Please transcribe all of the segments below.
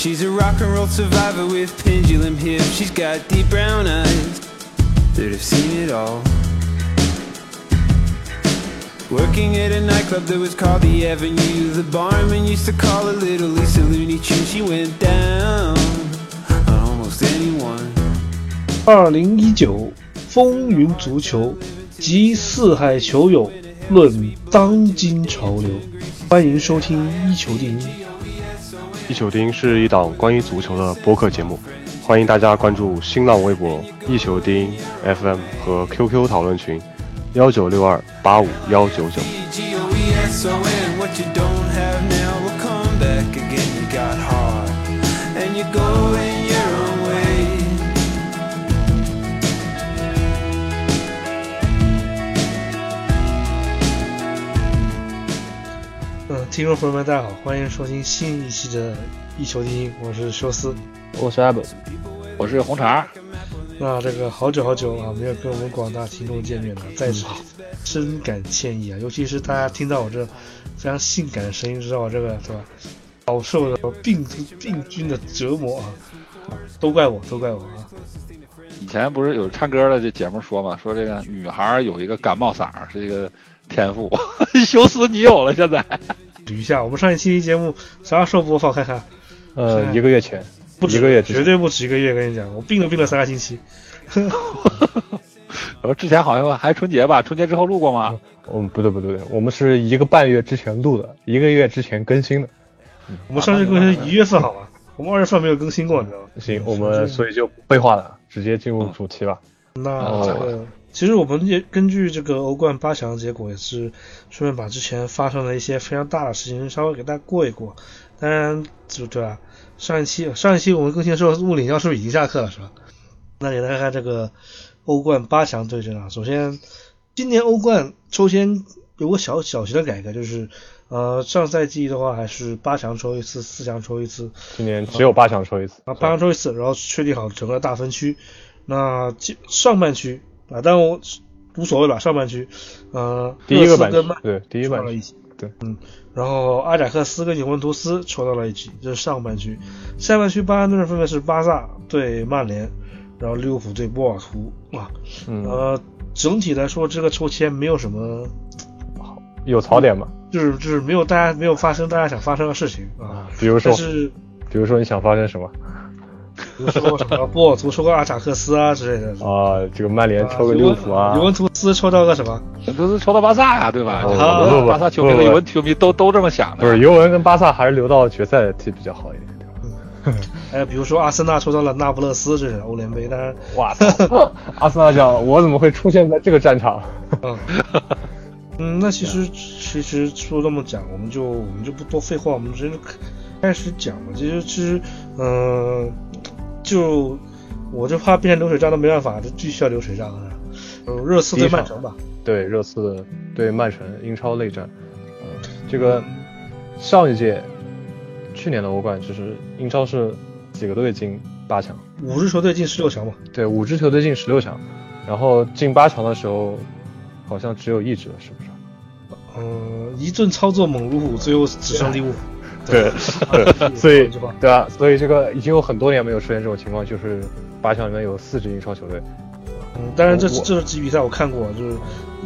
She's a rock and roll survivor with pendulum hips. She's got deep brown eyes that have seen it all. Working at a nightclub that was called the Avenue. The barman used to call her Little Lisa Looney Tune. She went down on almost anyone. 二零一九风云足球及四海球友论当今潮流，欢迎收听一球定音。 一球丁是一档关于足球的播客节目，欢迎大家关注新浪微博一球丁 FM 和 QQ 讨论群幺九六二八五幺九九。听众朋友们，大家好，欢迎收听新一期的一球定音，我是修斯。我是阿本，我是红茶，那这个好久好久啊，没有跟我们广大听众见面了，在此深感歉意啊！尤其是大家听到我这非常性感的声音，知道我这个是吧？饱受了病病菌的折磨啊！啊都怪我，都怪我啊！以前不是有唱歌的这节目说嘛，说这个女孩有一个感冒嗓是一个天赋，修斯你有了现在。捋一下，我们上一期节目啥时候播放看看？呃，一个月前，不止一个月，绝对不止一个月。跟你讲，我病了病了三个星期。然后之前好像还春节吧，春节之后录过吗？嗯，不对不对，我们是一个半月之前录的，一个月之前更新的。我们上次更新一月份好吧？我们二月份没有更新过，你知道吗？行，我们所以就不废话了，直接进入主题吧。那哦这个，其实我们也根据这个欧冠八强的结果，也是顺便把之前发生的一些非常大的事情稍微给大家过一过。当然，就对吧？上一期上一期我们更新的时候，穆里尼奥是不是已经下课了，是吧？那给大家看这个欧冠八强对阵啊。首先，今年欧冠抽签有个小小型的改革，就是呃，上赛季的话还是八强抽一次，四强抽一次，今年只有八强抽一次，啊，八强抽一次，然后确定好整个大分区。那这上半区啊，但我无所谓吧，上半区，呃，第一个半区热刺跟曼，对，第一半区，抽到了一，对，嗯，然后阿贾克斯跟尤文图斯抽到了一起，这是上半区。下半区巴安顿分别是巴萨对曼联，然后利物浦对波尔图啊，嗯，呃，整体来说这个抽签没有什么，有槽点吗？就是就是没有大家没有发生大家想发生的事情啊，比如说但，是比如说你想发生什么？比如说什么波尔图抽个阿贾克斯啊之类的。啊，这个曼联抽个利物浦啊尤，文图斯抽到个什么？都是抽到巴萨呀，对吧？巴萨球迷和不不尤文球迷都都这么想的。不是尤文跟巴萨还是留到决赛踢比较好一点。对吧还有比如说阿森纳抽到了那不勒斯，这是欧联杯。但是，哇操！阿森纳讲我怎么会出现在这个战场？嗯，嗯，那其实其实说这么讲，我们就我们就不多废话，我们直接开始讲吧。其实其实，嗯、就我就怕变成流水账都没办法，就必须要流水账啊。呃，热刺对曼城吧，对，热刺对曼城英超内战，嗯，这个上一届去年的欧冠就是英超是几个队进八强，五支球队进十六强嘛。对，五支球队进十六强，然后进八强的时候好像只有一支了，是不是？嗯、一顿操作猛如虎，最后只剩利物浦。对，对，所以对吧？所以这个已经有很多年没有出现这种情况，就是八强里面有四支英超球队，嗯，当然这这支比赛我看过，就是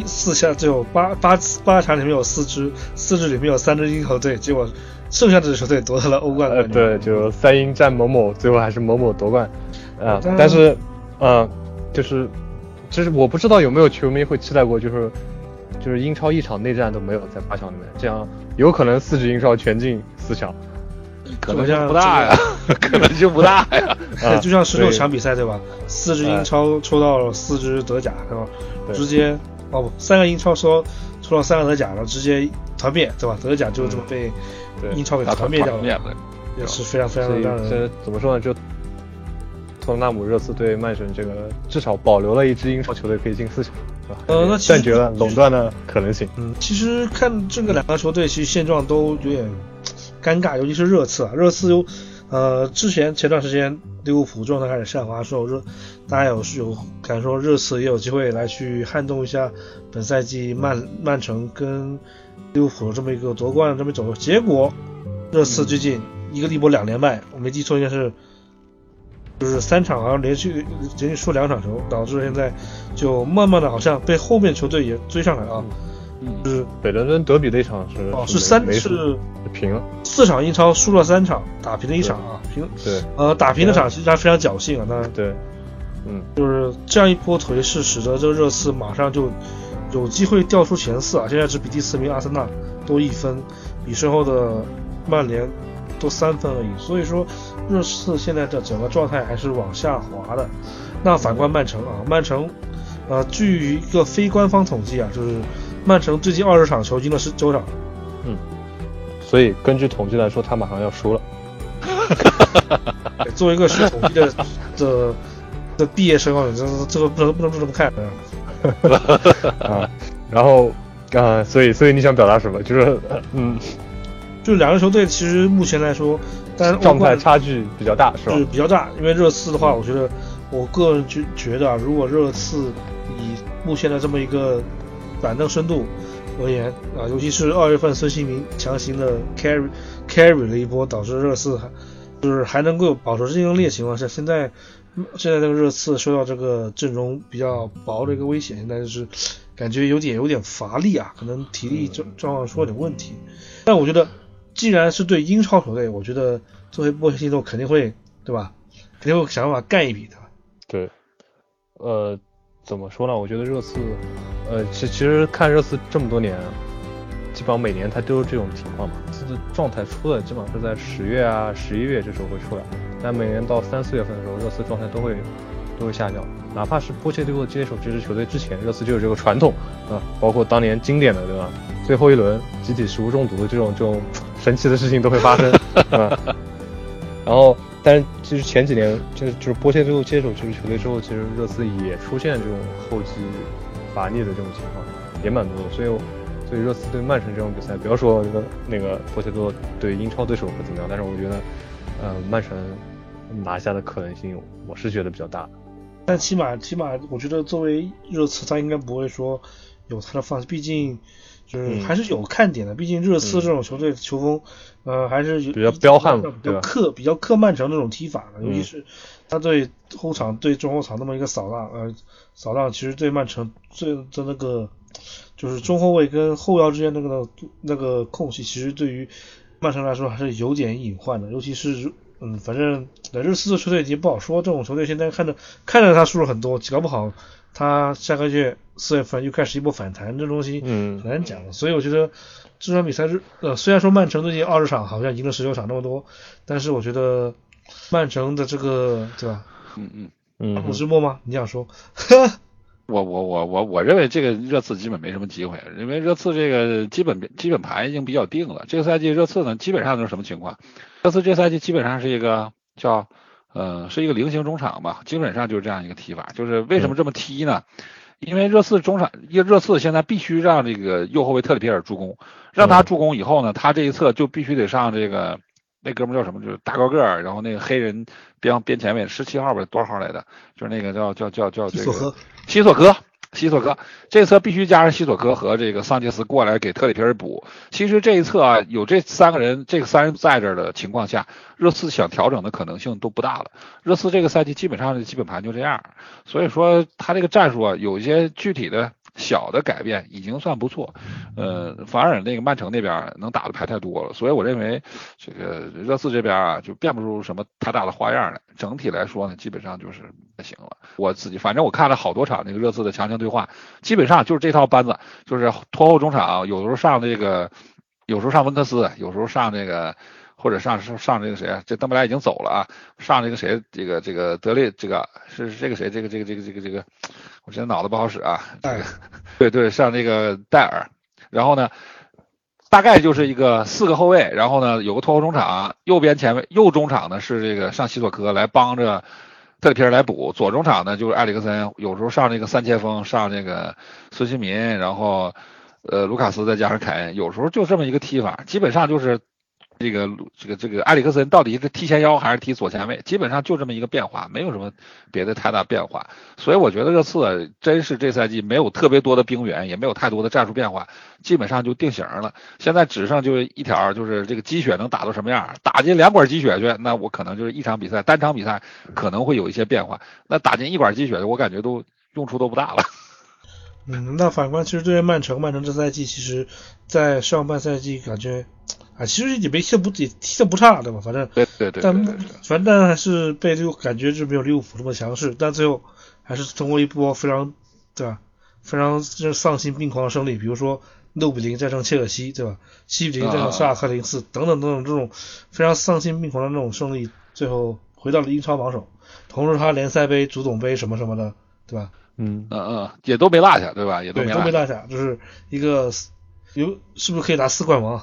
四下只有八八八场里面有四支，四支里面有三支英超队，结果剩下这支球队夺得了欧冠呃，冠军。对，就三英战某某，最后还是某某夺冠，啊、但但是，嗯、就是，就是我不知道有没有球迷会期待过，就是，就是英超一场内战都没有在八强里面，这样有可能四支英超全进四强，可能性不大呀，可能性不大呀。啊，就像十六对强比赛对吧？四支英超抽到了四支德甲，对吧？直接哦不，三个英超抽抽到三个德甲了，直接团灭，对吧？德甲就这么被英超给团灭掉了，也是非常非常的让人这怎么说呢？就托特纳姆热刺对曼城这个至少保留了一支英超球队可以进四强，是吧？呃那断绝了垄断的可能性。嗯，其实看这个两个球队，其实现状都有点尴尬，尤其是热刺啊，热刺有呃之前前段时间利物浦状态开始下滑的时候，热大家有有感受热刺也有机会来去撼动一下本赛季曼曼城跟利物浦这么一个夺冠的这么一走，结果热刺最近一个利波两连败，我没记错应该是就是三场好像连续连续输两场球，导致现在就慢慢的好像被后面球队也追上来啊。就是北伦敦德比那场是哦是三是平了，四场英超输了三场，打平了一场啊，平对呃打平的场其实还非常侥幸啊，当然对，嗯就是这样一波颓势，使得这个热刺马上就有机会掉出前四啊！现在只比第四名阿森纳多一分，比身后的曼联多三分而已。所以说，热刺现在的整个状态还是往下滑的。那反观曼城啊，曼城呃，据一个非官方统计啊，就是曼城最近二十场球进了十九场，嗯所以根据统计来说，他马上要输了。作为一个学统计的 的的毕业生啊，这这个不能不能不这么看啊。啊，然后啊，所以所以你想表达什么？就是嗯，就两个球队其实目前来说，但是状态差距比较大，是吧是？比较大，因为热刺的话，我觉得我个人觉觉得啊，如果热刺以目前的这么一个板凳深度而言啊，尤其是二月份孙兴民强行的 carry carry 了一波，导致热刺就是还能够保持竞争力的情况下，现在现在这个热刺受到这个阵容比较薄的一个危险，现在就是感觉有点有点乏力啊，可能体力状状况出了点问题。但我觉得，既然是对英超球队，我觉得作为波切蒂诺肯定会对吧？肯定会想办法干一笔的。对，呃，怎么说呢？我觉得热刺，呃，其其实看热刺这么多年，基本上每年他都是这种情况嘛。他的状态出的基本上是在十月啊、十一月这时候会出来，但每年到三四月份的时候，热刺状态都会都会下降。哪怕是波切蒂诺接手这支球队之前，热刺就有这个传统啊，包括当年经典的对吧？最后一轮集体食物中毒的这种这种 神奇的事情都会发生，然后，但是其实前几年就是就是波切蒂诺接手这支球队之后，其实热刺也出现这种后继乏力的这种情况，也蛮多的。所以我，所以热刺对曼城这种比赛，不要说那个那个波切多对英超对手会怎么样，但是我觉得，呃，曼城拿下的可能性，我是觉得比较大的。但起码起码，我觉得作为热刺，他应该不会说有他的放弃，毕竟就是嗯还是有看点的。毕竟热刺这种球队球风，呃，还是有比较彪悍嘛比对克比较克曼城那种踢法的，尤其嗯是他对后场对中后场那么一个扫荡，呃，扫荡其实对曼城最的那个就是中后卫跟后腰之间那个那个空隙，其实对于曼城来说还是有点隐患的，尤其是嗯，反正莱日斯的球队已经不好说，这种球队现在看着看着他输了很多，搞不好他下个月四月份又开始一波反弹，这东西嗯很难讲。所以我觉得这场比赛是呃，虽然说曼城最近二十场好像赢了十九场那么多，但是我觉得曼城的这个对吧？嗯嗯，嗯不直播吗？你想说？我我我我我认为这个热刺基本没什么机会，因为热刺这个基本基本盘已经比较定了。这个赛季热刺呢，基本上都是什么情况？热刺这赛季基本上是一个叫呃是一个菱形中场吧，基本上就是这样一个踢法。就是为什么这么踢呢？因为热刺中场，因为热刺现在必须让这个右后卫特里皮尔助攻，让他助攻以后呢，他这一侧就必须得上这个那哥们叫什么？就是大高个儿，然后那个黑人边边前卫十七号吧，多少号来的？就是那个叫叫叫叫这个西索科，西索科这一侧必须加上西索科和这个桑切斯过来给特里皮尔补。其实这一侧啊，有这三个人，这个三人在这儿的情况下，热刺想调整的可能性都不大了。热刺这个赛季基本上的基本盘就这样，所以说他这个战术啊，有一些具体的小的改变已经算不错。呃，反而那个曼城那边能打的牌太多了，所以我认为这个热刺这边啊，就变不出什么太大的花样来。整体来说呢，基本上就是行了。我自己反正我看了好多场那个热刺的强强对话，基本上就是这套班子，就是拖后中场，有时候上这个，有时候上温克斯，有时候上这个。或者上上上这个谁啊？这登布莱已经走了啊，上这个谁？这个这个德利，这个是是这个谁？这个这个这个这个这个，我现在脑子不好使啊。这个 对对，上这个戴尔，然后呢，大概就是一个四个后卫，然后呢有个拖后中场，右边前卫右中场呢是这个上西索科来帮着特里皮尔来补，左中场呢就是埃里克森，有时候上这个三前锋，上这个孙兴民，然后呃卢卡斯再加上凯恩，有时候就这么一个踢法，基本上就是这个这个这个埃里克森到底是踢前腰还是踢左前卫，基本上就这么一个变化，没有什么别的太大变化。所以我觉得热刺真是这赛季没有特别多的兵源，也没有太多的战术变化，基本上就定型了。现在只剩就一条，就是这个鸡血能打到什么样，打进两管鸡血去，那我可能就是一场比赛单场比赛可能会有一些变化。那打进一管鸡血，我感觉都用处都不大了。嗯，那反观其实对于曼城，曼城这赛季其实，在上半赛季感觉。啊，其实也没踢不也踢的不差，对吧？反正对对对，但反正还是被利物感觉就没有利物浦这么强势，但最后还是通过一波非常对吧，非常丧心病狂的胜利，比如说六比零战胜切尔西，对吧？七比零战胜萨尔克零四等等等等这种非常丧心病狂的那种胜利，最后回到了英超榜首，同时他联赛杯、足总杯什么什么的，对吧？嗯嗯嗯，也都没落下，对吧？也都没落下，就是一个有是不是可以拿四冠王？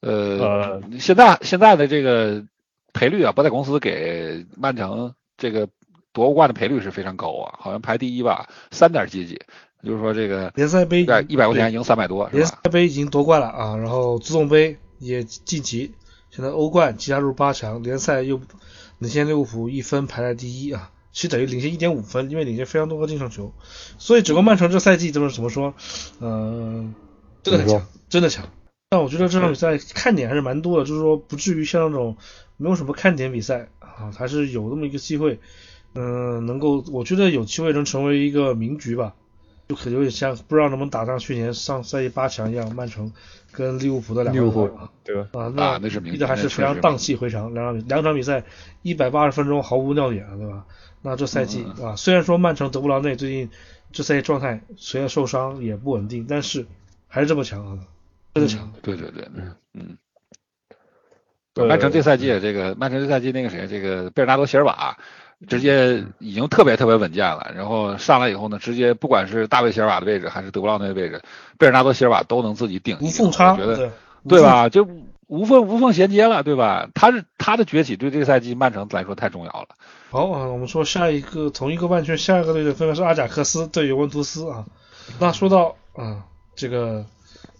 呃，现在现在的这个赔率啊，博彩公司给曼城这个夺欧冠的赔率是非常高啊，好像排第一吧，三点几几，就是说这个联赛杯一百块钱赢三百多，联赛杯已经夺冠了啊，然后足总杯也晋级，现在欧冠加入八强，联赛又领先利物浦一分排在第一啊，其实等于领先一点五分，因为领先非常多个进胜球，所以整个曼城这赛季怎么怎么说，嗯，真的很强，真的强。但我觉得这场比赛看点还是蛮多的，就是说不至于像那种没有什么看点比赛啊，还是有那么一个机会，嗯，能够我觉得有机会能成为一个名局吧，就可有点像不知道能不能打上去年上赛季八强一样，曼城跟利物浦的两个利物浦对吧？啊，那那是逼的还是非常荡气回肠，两场两场比赛一百八十分钟毫无尿点，对吧？那这赛季啊，虽然说曼城德布劳内最近这赛季状态虽然受伤也不稳定，但是还是这么强啊。真的强，对对对，嗯嗯。曼城这赛季这个曼城这赛季那个谁，这个贝尔纳多席尔瓦直接已经特别特别稳健了。然后上来以后呢，直接不管是大卫席尔瓦的位置还是德布劳内的位置，贝尔纳多席尔瓦都能自己顶。无缝插，觉得对吧？就无缝无缝衔接了，对吧？他是他的崛起对这个赛季曼城来说太重要了。好啊，我们说下一个同一个半圈，下一个队的分别是阿贾克斯对尤文图斯啊。那说到啊这个。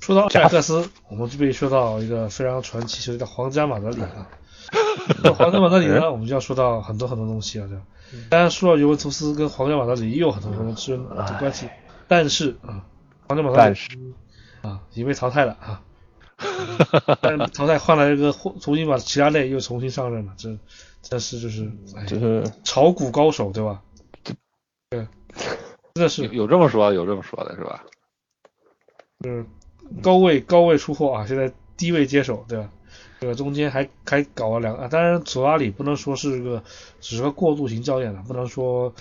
说到阿贾克斯，我们就必须说到一个非常传奇球队的皇家马德里啊。皇家马德里呢，我们就要说到很多很多东西啊。这样，当然说到尤文图斯跟皇家马德里也有很多很多之的关系，但是啊，皇家马德里啊已经被淘汰了啊。但淘汰换来一个，重新把齐达内又重新上任了，这这是就是就是炒股高手对吧？对，真的是有这么说有这么说的是吧？嗯。高位高位出货啊，现在低位接手，对吧？这个中间还还搞了两个，当然索拉里不能说是个只是个过渡型教练了，不能说。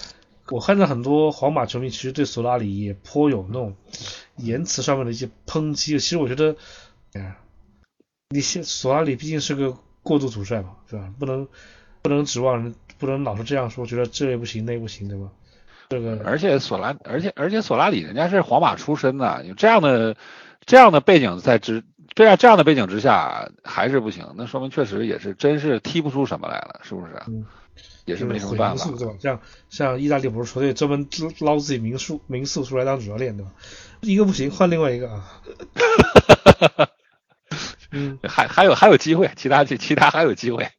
我看到很多皇马球迷其实对索拉里也颇有那种言辞上面的一些抨击。其实我觉得，哎，你现索拉里毕竟是个过渡主帅嘛，对吧？不能不能指望人，不能老是这样说，觉得这也不行那不行，对吧？这个而且索拉，而且而且索拉里人家是皇马出身的，有这样的。这样的背景在之这样这样的背景之下还是不行，那说明确实也是真是踢不出什么来了，是不是？嗯，也是没什么办法，对吧？像像意大利不是球队专门捞自己民宿民宿出来当主教练，对吧？一个不行换另外一个啊。嗯，还还有还有机会，其他其其他还有机会。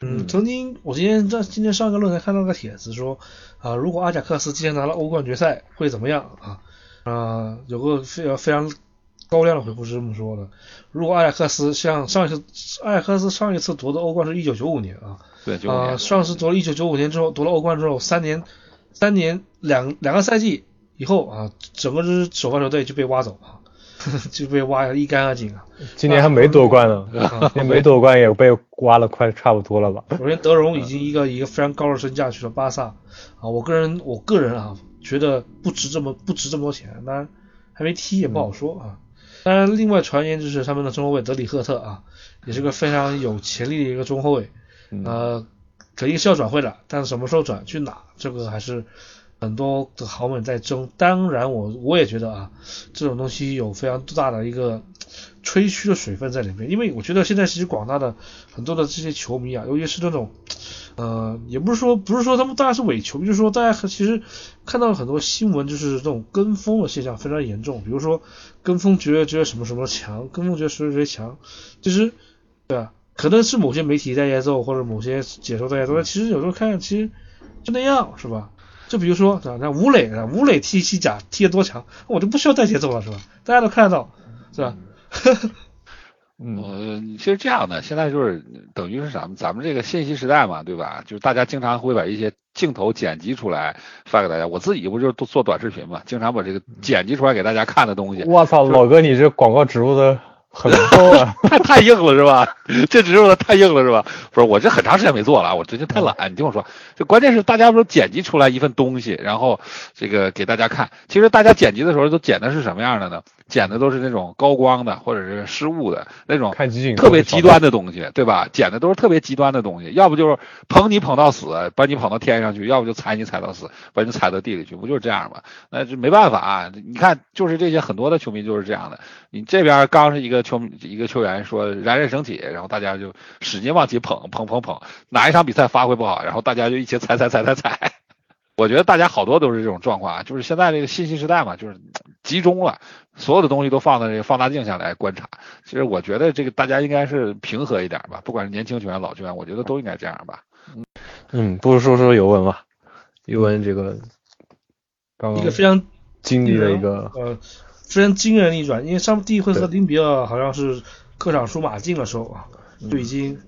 嗯，曾经我今天在今天上个论坛看到个帖子说啊，如果阿贾克斯今天拿了欧冠决赛会怎么样啊？啊，有个非常非常。高亮的回复是这么说的：如果阿贾克斯像上一次，阿贾克斯上一次夺得欧冠是一九九五年啊，对，啊，上次夺了一九九五年之后夺了欧冠之后，三年，三年两两个赛季以后啊，整个支首发球队就被挖走啊，就被挖的一干二净啊。今年还没夺冠呢，今年没夺冠也被挖了快差不多了吧？首先德容已经一个一个非常高的身价去了巴萨啊，我个人我个人啊觉得不值这么不值这么多钱，当然还没踢也不好说啊。当然，另外传言就是他们的中后卫德里赫特啊，也是个非常有潜力的一个中后卫，呃，肯定是要转会的，但是什么时候转去哪，这个还是很多的豪门在争。当然，我我也觉得啊，这种东西有非常大的一个吹嘘的水分在里面，因为我觉得现在其实广大的很多的这些球迷啊，尤其是那种。呃，也不是说不是说他们大家是伪球迷，就是说大家其实看到了很多新闻，就是这种跟风的现象非常严重。比如说跟风觉得觉得什么什么强，跟风觉得谁谁谁强。其实对吧？可能是某些媒体带节奏，或者某些解说带节奏，但其实有时候看其实就那样，是吧？就比如说，是吧？那吴磊，吴磊踢西甲踢得多强，我就不需要带节奏了，是吧？大家都看得到，是吧？嗯，其实这样的，现在就是等于是咱们？咱们这个信息时代嘛，对吧？就是大家经常会把一些镜头剪辑出来发给大家。我自己不就是做短视频嘛，经常把这个剪辑出来给大家看的东西。我操，老哥，你这广告植入的。很高啊，太太硬了是吧？这植入的太硬了是吧？不是，我这很长时间没做了，我最近太懒。你听我说，就关键是大家不是剪辑出来一份东西，然后这个给大家看。其实大家剪辑的时候都剪的是什么样的呢？剪的都是那种高光的，或者是失误的那种，特别极端的东西，对吧？剪的都是特别极端的东西，要不就是捧你捧到死，把你捧到天上去；要不就踩你踩到死，把你踩到地里去，不就是这样吗？那就没办法啊，你看，就是这些很多的球迷就是这样的。你这边刚是一个球一个球员说冉冉升起，然后大家就使劲往起捧捧捧捧，哪一场比赛发挥不好，然后大家就一起踩踩踩踩踩。我觉得大家好多都是这种状况啊，就是现在这个信息时代嘛，就是集中了，所有的东西都放在这个放大镜下来观察。其实我觉得这个大家应该是平和一点吧，不管是年轻球员、老球员，我觉得都应该这样吧。嗯，不如说说尤文吧，尤文这个刚刚一个非常经历了一个呃非常惊人逆转，因为上第一回合林比尔好像是客场输马竞的时候啊，就已经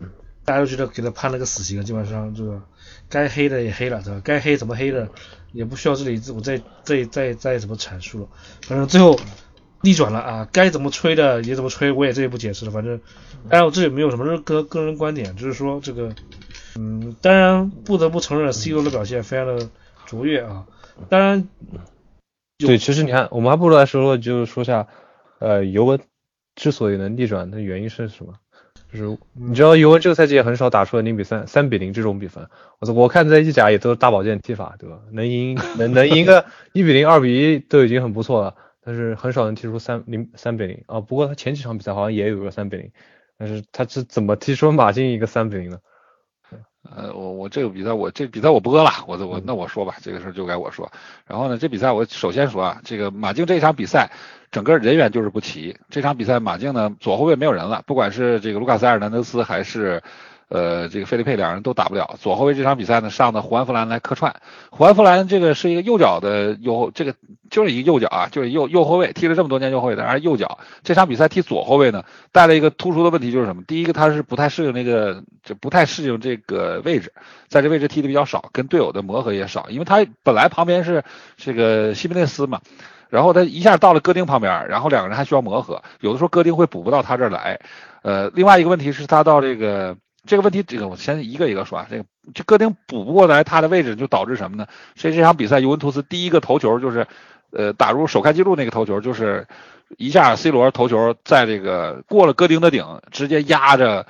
大家都觉得给他判了个死刑，基本上这个。该黑的也黑了，对吧？该黑怎么黑的，也不需要这里我再再再再怎么阐述了。反正最后逆转了啊！该怎么吹的也怎么吹，我也这也不解释了。反正当然我这里没有什么个个人观点，就是说这个，嗯，当然不得不承认 C 罗的表现非常的卓越啊。当然，对，其实你看，我们还不如来说说，就是说下，呃，尤文之所以能逆转的原因是什么？就是你知道尤文这个赛季也很少打出了零比三、三比零这种比分。我我看在意甲也都是大保健踢法，对吧？能赢能能赢个 一比零、二比一都已经很不错了，但是很少能踢出三零三比零啊。不过他前几场比赛好像也有个三比零，但是他是怎么踢出马竞一个三比零的？呃，我我这个比赛我这比赛我播了，我我那我说吧，这个事儿就该我说。然后呢，这比赛我首先说啊，这个马竞这场比赛。整个人员就是不齐。这场比赛，马竞呢左后卫没有人了，不管是这个卢卡斯·埃尔南德斯还是呃这个费利佩，两人都打不了。左后卫这场比赛呢上的胡安·弗兰来客串。胡安·弗兰这个是一个右脚的右，这个就是一个右脚啊，就是右右后卫，踢了这么多年右后卫，当然右脚。这场比赛踢左后卫呢，带来一个突出的问题就是什么？第一个他是不太适应那个，就不太适应这个位置，在这位置踢的比较少，跟队友的磨合也少，因为他本来旁边是这个西门内斯嘛。然后他一下到了戈丁旁边，然后两个人还需要磨合，有的时候戈丁会补不到他这儿来。呃，另外一个问题是他到这个这个问题，这个我先一个一个说啊。这个这戈丁补不过来他的位置，就导致什么呢？所以这场比赛尤文图斯第一个头球就是，呃，打入首开纪录那个头球，就是一下 C 罗头球在这个过了戈丁的顶，直接压着。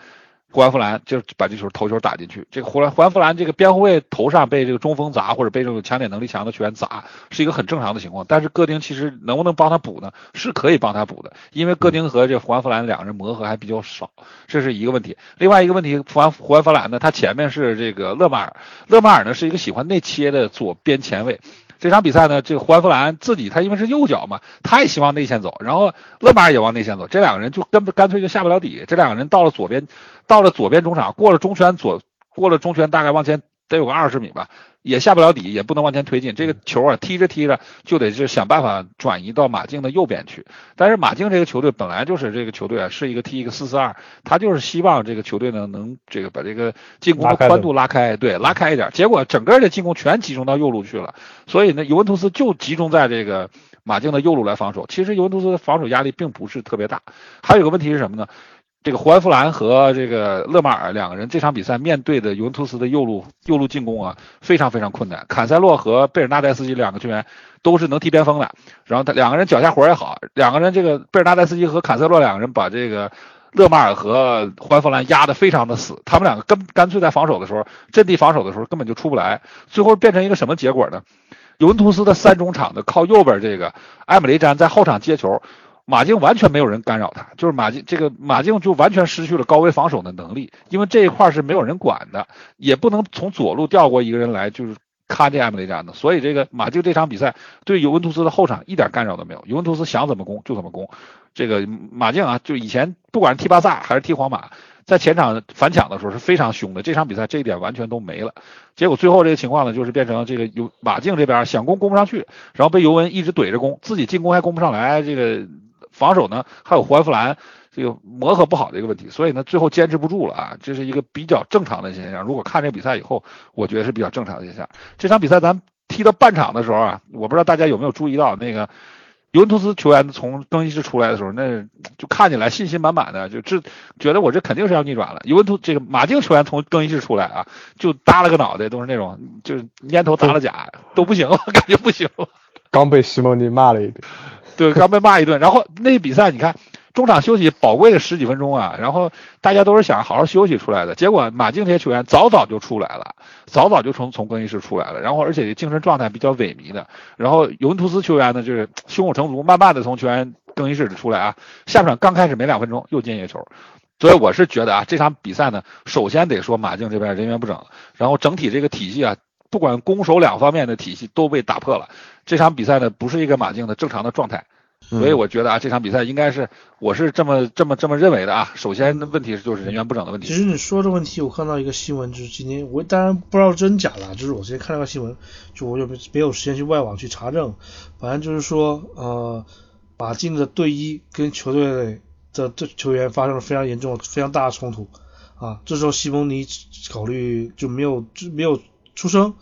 胡安弗兰就把这球头球打进去，这个胡兰胡安弗兰这个边后卫头上被这个中锋砸，或者被这种抢点能力强的球员砸，是一个很正常的情况。但是戈丁其实能不能帮他补呢？是可以帮他补的，因为戈丁和这胡安弗兰两个人磨合还比较少，这是一个问题。另外一个问题，胡安胡安弗兰呢，他前面是这个勒马尔，勒马尔呢是一个喜欢内切的左边前卫。这场比赛呢，这个胡安弗兰自己他因为是右脚嘛，他也希望内线走，然后勒马尔也往内线走，这两个人就根本干脆就下不了底。这两个人到了左边，到了左边中场，过了中圈左，过了中圈大概往前得有个二十米吧。也下不了底，也不能往前推进。这个球啊，踢着踢着就得是想办法转移到马竞的右边去。但是马竞这个球队本来就是这个球队啊，是一个踢一个四四二，他就是希望这个球队呢能这个把这个进攻的宽度拉开，对，拉开一点。结果整个的进攻全集中到右路去了，所以呢，尤文图斯就集中在这个马竞的右路来防守。其实尤文图斯的防守压力并不是特别大。还有个问题是什么呢？这个胡安弗兰和这个勒马尔两个人这场比赛面对的尤文图斯的右路右路进攻啊，非常非常困难。坎塞洛和贝尔纳代斯基两个球员都是能踢边锋的，然后他两个人脚下活也好，两个人这个贝尔纳代斯基和坎塞洛两个人把这个勒马尔和胡安弗兰压得非常的死，他们两个根干脆在防守的时候，阵地防守的时候根本就出不来，最后变成一个什么结果呢？尤文图斯的三中场的靠右边这个埃姆雷詹在后场接球。马竞完全没有人干扰他，就是马竞这个马竞就完全失去了高位防守的能力，因为这一块是没有人管的，也不能从左路调过一个人来就是看这埃姆雷詹的，所以这个马竞这场比赛对尤文图斯的后场一点干扰都没有，尤文图斯想怎么攻就怎么攻，这个马竞啊，就以前不管是踢巴萨还是踢皇马，在前场反抢的时候是非常凶的，这场比赛这一点完全都没了。结果最后这个情况呢，就是变成这个尤马竞这边想攻攻不上去，然后被尤文一直怼着攻，自己进攻还攻不上来，这个防守呢还有胡安弗兰这个磨合不好的一个问题，所以呢最后坚持不住了啊，这是一个比较正常的现象。如果看这比赛以后，我觉得是比较正常的现象。这场比赛咱踢到半场的时候啊，我不知道大家有没有注意到那个。尤文图斯球员从更衣室出来的时候，那就看起来信心满满的，就这觉得我这肯定是要逆转了。尤文图这个马竞球员从更衣室出来啊，就耷了个脑袋，都是那种就是蔫头耷了甲，都不行了，感觉不行了。刚被西蒙尼骂了一顿，对，刚被骂一顿。然后那比赛你看。中场休息宝贵的十几分钟啊，然后大家都是想好好休息出来的，结果马竞这些球员早早就出来了，早早就从从更衣室出来了，然后而且精神状态比较萎靡的，然后尤文图斯球员呢就是胸有成竹，慢慢的从球员更衣室里出来啊，下半场刚开始没两分钟又进一个球，所以我是觉得啊这场比赛呢，首先得说马竞这边人员不整，然后整体这个体系啊，不管攻守两方面的体系都被打破了，这场比赛呢不是一个马竞的正常的状态。所以我觉得啊，这场比赛应该是，我是这么这么这么认为的啊。首先的问题就是人员不整的问题。其实你说这问题，我看到一个新闻，就是今天我当然不知道真假了，就是我之前看了个新闻，就我就没有时间去外网去查证，反正就是说，呃，马竞的队医跟球队的这球员发生了非常严重、非常大的冲突啊。这时候西蒙尼考虑就没有就没有出声。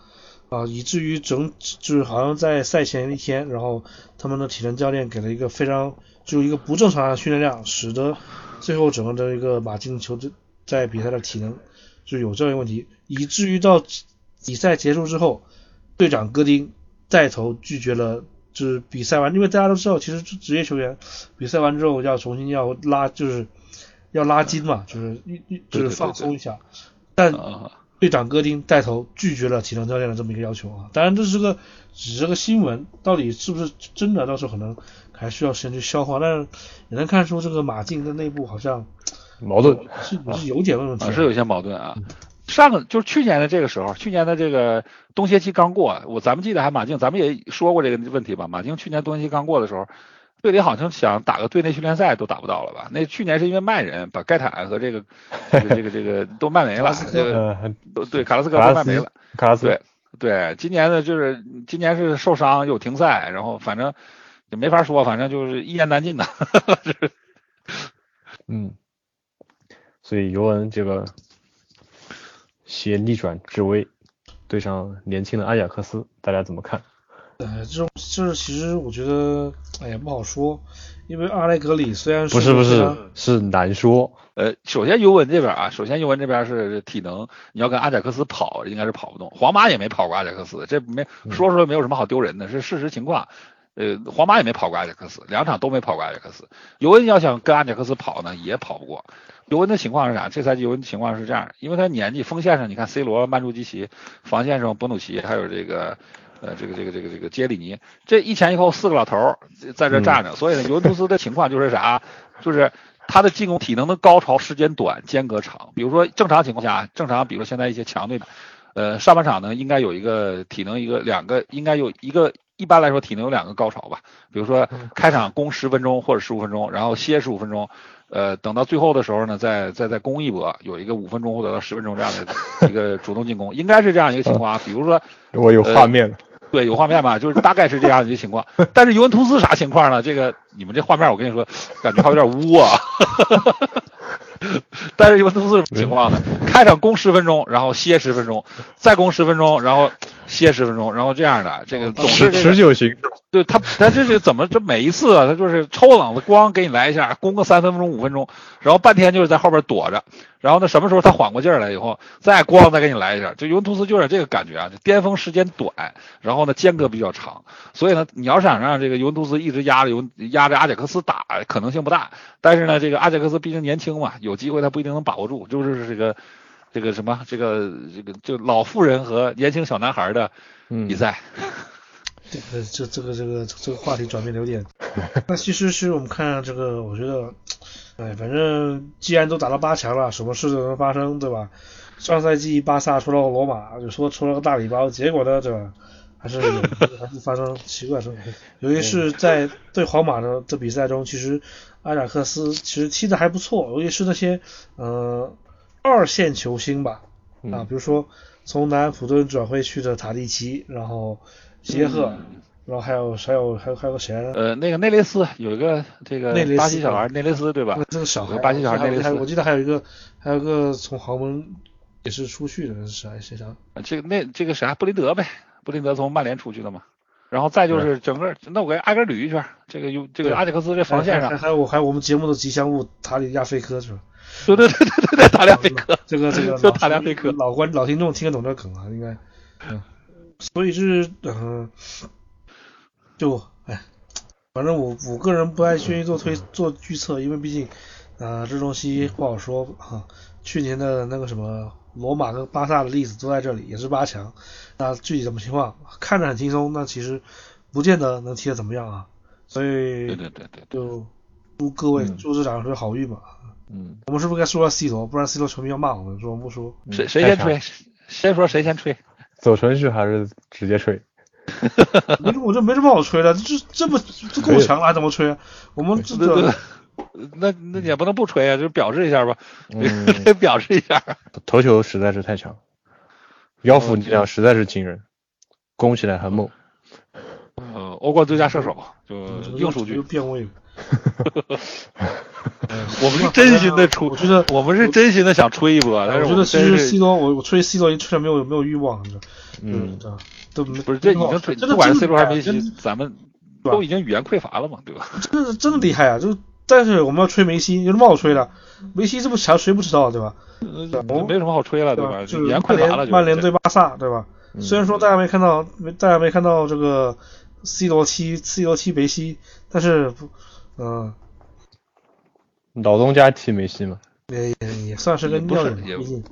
啊，以至于整就是好像在赛前一天，然后他们的体能教练给了一个非常就一个不正常的训练量，使得最后整个的一个马竞球队在比赛的体能就有这样一个问题，以至于到比赛结束之后，队长戈丁带头拒绝了，就是比赛完，因为大家都知道，其实职业球员比赛完之后要重新要拉，就是要拉筋嘛，就是一一就是放松一下，但。队长戈丁带头拒绝了体能教练的这么一个要求啊，当然这是个只是个新闻，到底是不是真的，到时候可能还需要时间去消化。但是也能看出这个马竞的内部好像矛盾是是有点问题，是有些矛盾啊。上个就是去年的这个时候，去年的这个冬歇期刚过，我咱们记得还马竞，咱们也说过这个问题吧。马竞去年冬歇期刚过的时候。队里好像想打个队内训练赛都打不到了吧？那去年是因为卖人，把盖坦和 这个这个这个都卖没了，这个都对卡拉斯克都卖没了。卡拉斯对对，今年呢就是今年是受伤又停赛，然后反正也没法说，反正就是一言难尽的。嗯，所以尤文这个携逆转之危对上年轻的阿贾克斯，大家怎么看？呃，这种就是其实我觉得，哎呀不好说，因为阿莱格里虽然不是不是是难说。呃，首先尤文这边啊，首先尤文这边是体能，你要跟阿贾克斯跑，应该是跑不动。皇马也没跑过阿贾克斯，这没说出来没有什么好丢人的，是事实情况。呃，皇马也没跑过阿贾克斯，两场都没跑过阿贾克斯。尤文要想跟阿贾克斯跑呢，也跑不过。尤文的情况是啥？这赛季尤文的情况是这样，因为他年纪，锋线上你看 C 罗、曼朱基奇，防线上博努奇，还有这个。呃，这个这个这个这个杰里尼，这一前一后四个老头儿在这站着，所以呢，尤文图斯的情况就是啥？就是他的进攻体能的高潮时间短，间隔长。比如说正常情况下，正常，比如说现在一些强队，呃，上半场呢应该有一个体能一个两个，应该有一个一般来说体能有两个高潮吧。比如说开场攻十分钟或者十五分钟，然后歇十五分钟，呃，等到最后的时候呢，再再再攻一波，有一个五分钟或者到十分钟这样的一个主动进攻，应该是这样一个情况。比如说 我有画面了。对，有画面吧？就是大概是这样一个情况。但是尤文图斯啥情况呢？这个你们这画面，我跟你说，感觉还有点污啊。但是尤文图斯什么情况呢？开场攻十分钟，然后歇十分钟，再攻十分钟，然后。歇十分钟，然后这样的，这个总是持久型。对他，他这是怎么？这每一次啊，他就是抽冷子，咣给你来一下，攻个三分钟、五分钟，然后半天就是在后边躲着，然后呢，什么时候他缓过劲儿来以后，再咣再给你来一下。就尤文图斯就有点这个感觉啊，就巅峰时间短，然后呢间隔比较长，所以呢，你要是想让这个尤文图斯一直压着尤压着阿贾克斯打，可能性不大。但是呢，这个阿贾克斯毕竟年轻嘛，有机会他不一定能把握住，就是这个。这个什么，这个这个就老妇人和年轻小男孩的比赛，这个这这个这个这个话题转变的有点。那其实是我们看这个，我觉得，哎，反正既然都打到八强了，什么事都能发生，对吧？上赛季巴萨出了个罗马，就说出了个大礼包，结果呢，对吧？还是 还是发生奇怪的事情。尤其是在对皇马的这比赛中，其实埃贾克斯其实踢的还不错，尤其是那些呃二线球星吧，啊，比如说从南安普顿转会去的塔蒂奇，然后杰赫，然后还有还有还有还有个谁来着？呃，那个内雷斯有一个这个巴西小孩内雷斯对吧？这个小孩，巴西小孩内雷斯，我记得还有一个还有一个从豪门也是出去的，是谁谁啥？这个那这个啥布林德呗，布林德从曼联出去的嘛。然后再就是整个，那我给挨个捋一圈，这个有这个阿贾克斯这防线上，还有我还有我们节目的吉祥物塔里亚菲科是吧？对对对对对对，塔里亚菲科，这个这个就塔里亚菲科，老观老听众听得懂这梗啊，应该，嗯，所以是嗯，就哎，反正我我个人不太愿意做推做预测，因为毕竟啊这东西不好说啊。去年的那个什么罗马跟巴萨的例子都在这里，也是八强。那具体什么情况，看着很轻松，那其实不见得能踢得怎么样啊。所以，对对对对，就祝各位祝这两队好运吧。嗯，我们是不是该说说 C 罗？不然 C 罗球迷要骂我们，说我们不说。谁谁先吹？先说谁先吹？走程序还是直接吹？没，我这没什么好吹的，这这不这够强了，还怎么吹？我们这个。那那也不能不吹啊，就表示一下吧，表示一下。头球实在是太强，腰腹力量实在是惊人，攻起来很猛。呃，欧冠最佳射手就硬数据变位。我们是真心的吹，我觉得我们是真心的想吹一波。但是我觉得其实 C 罗，我我吹 C 罗一吹没有没有欲望，嗯，都不是这已经吹，不管是 C 罗还是梅西，咱们都已经语言匮乏了嘛，对吧？真的真的厉害啊，就。但是我们要吹梅西，有什么好吹的？梅西这么强，谁不知道，对吧？没什么好吹了，对吧？就曼联曼联对巴萨，对吧？虽然说大家没看到，没大家没看到这个 C 罗踢 C 罗踢梅西，但是不，嗯，老东家踢梅西嘛，也也也算是个妙人，毕竟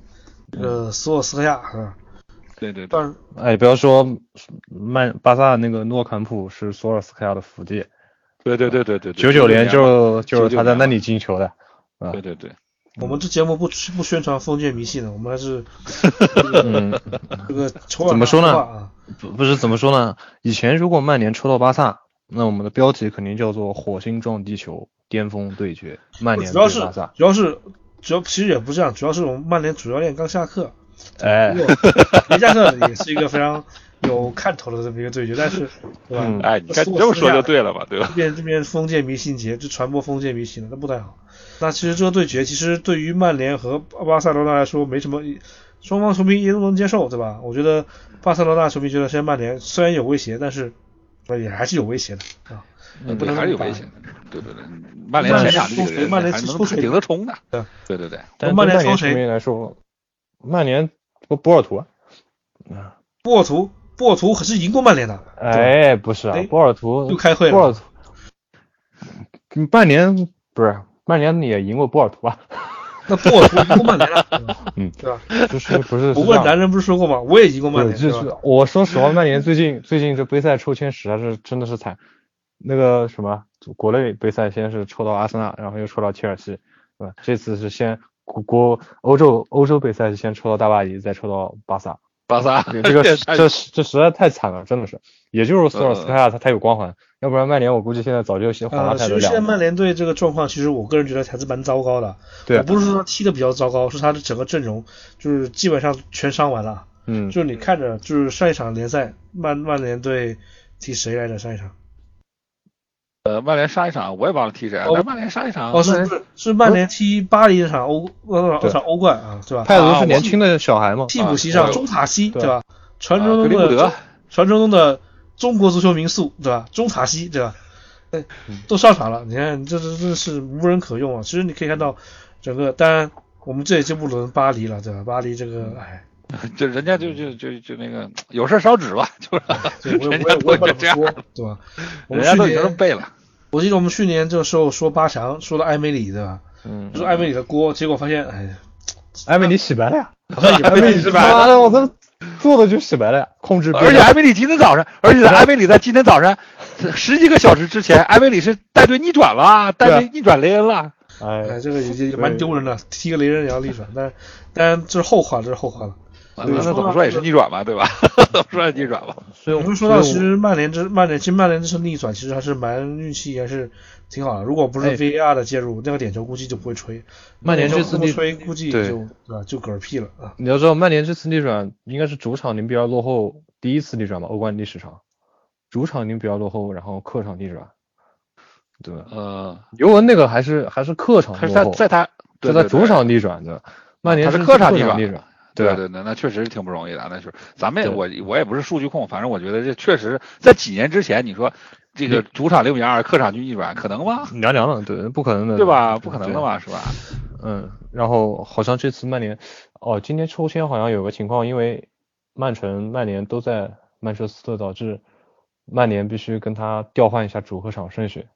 呃索尔斯克亚是吧？对对。但是哎，不要说曼巴萨那个诺坎普是索尔斯克亚的福地。对对对对对，九九年就就是他在那里进球的，啊对对对。我们这节目不不宣传封建迷信的，我们还是 这个怎么说呢？不不是怎么说呢？以前如果曼联抽到巴萨，那我们的标题肯定叫做“火星撞地球，巅峰对决”。曼联主要是主要是主要其实也不这样，主要是我们曼联主教练刚下课，哎，没 下课也是一个非常。有看头的这么一个对决，但是，对吧？哎，你看你这么说就对了吧，对吧？这边这边封建迷信节，就传播封建迷信了，那不太好。那其实这个对决，其实对于曼联和巴塞罗那来说没什么，双方球迷也都能接受，对吧？我觉得巴塞罗那球迷觉得现在曼联虽然有威胁，但是也还是有威胁的啊，不能还是有威胁的。对对对，曼联前场这个曼联还能顶得冲的。对对对对，但曼联球迷来说，曼联波波尔图啊，波尔图。波尔图可是赢过曼联的，哎，不是啊，波尔图又开会了。波尔图，曼联不是曼联也赢过波尔图啊？那波尔图赢过曼联了，嗯，对吧？不是不是，不问男人不是说过吗？我也一个曼联，就是我说实话，曼联最近最近这杯赛抽签实在是真的是惨。那个什么国内杯赛先是抽到阿森纳，然后又抽到切尔西，对吧？这次是先国国欧洲欧洲杯赛是先抽到大巴黎，再抽到巴萨。巴萨，这个 这这实在太惨了，真的是。也就是索尔斯克亚他他有光环，要不然曼联我估计现在早就先黄了太多其实现在曼联队这个状况，其实我个人觉得还是蛮糟糕的。对，我不是说他踢的比较糟糕，是他的整个阵容就是基本上全伤完了。嗯，就是你看着，就是上一场联赛曼曼联队踢谁来着？上一场？呃，曼联上一场我也忘了踢谁了。曼联上一场哦，是是是曼联踢巴黎那场欧那场欧冠啊，是吧？泰德是年轻的小孩嘛？替补席上中塔西，对吧？传说中的传说中的中国足球名宿，对吧？中塔西，对吧？哎，都上场了，你看这这这是无人可用啊！其实你可以看到整个，当然我们这也就不轮巴黎了，对吧？巴黎这个，哎，就人家就就就就那个有事烧纸吧，就是 人家都这样，对吧？人家都已经背了。我记得我们去年这个时候说八强，说到艾梅里，对吧？嗯，说艾梅里的锅，结果发现，哎，艾梅里洗白了呀！艾梅里洗白了，我这做的就洗白了呀！控制，而且埃梅里今天早上，而且埃梅里在今天早上十几个小时之前，埃梅里是带队逆转了，带队逆转雷恩了。哎，这个也也蛮丢人的，踢个雷恩也要逆转，但但这是后话，这是后话了。那那怎么说也是逆转嘛，对吧？怎么说也逆转吧。所以我们说到，其实曼联这曼联，其实曼联这次逆转其实还是蛮运气，还是挺好的。如果不是 VAR 的介入，那个点球估计就不会吹。曼联这次逆吹估计就对吧，就嗝屁了啊！你要知道，曼联这次逆转应该是主场零比二落后第一次逆转吧，欧冠历史上，主场零比二落后，然后客场逆转，对吧？呃，尤文那个还是还是客场落后，是他在他在他主场逆转的，曼联是客场逆转。对对对，那确实是挺不容易的。那是咱们也我我也不是数据控，反正我觉得这确实在几年之前，你说这个主场六比二，客场去逆转，可能吗？凉凉的，对，不可能的，对吧？不可能的嘛，是吧？嗯，然后好像这次曼联，哦，今天抽签好像有个情况，因为曼城、曼联都在曼彻斯特，导致曼联必须跟他调换一下主客场顺序。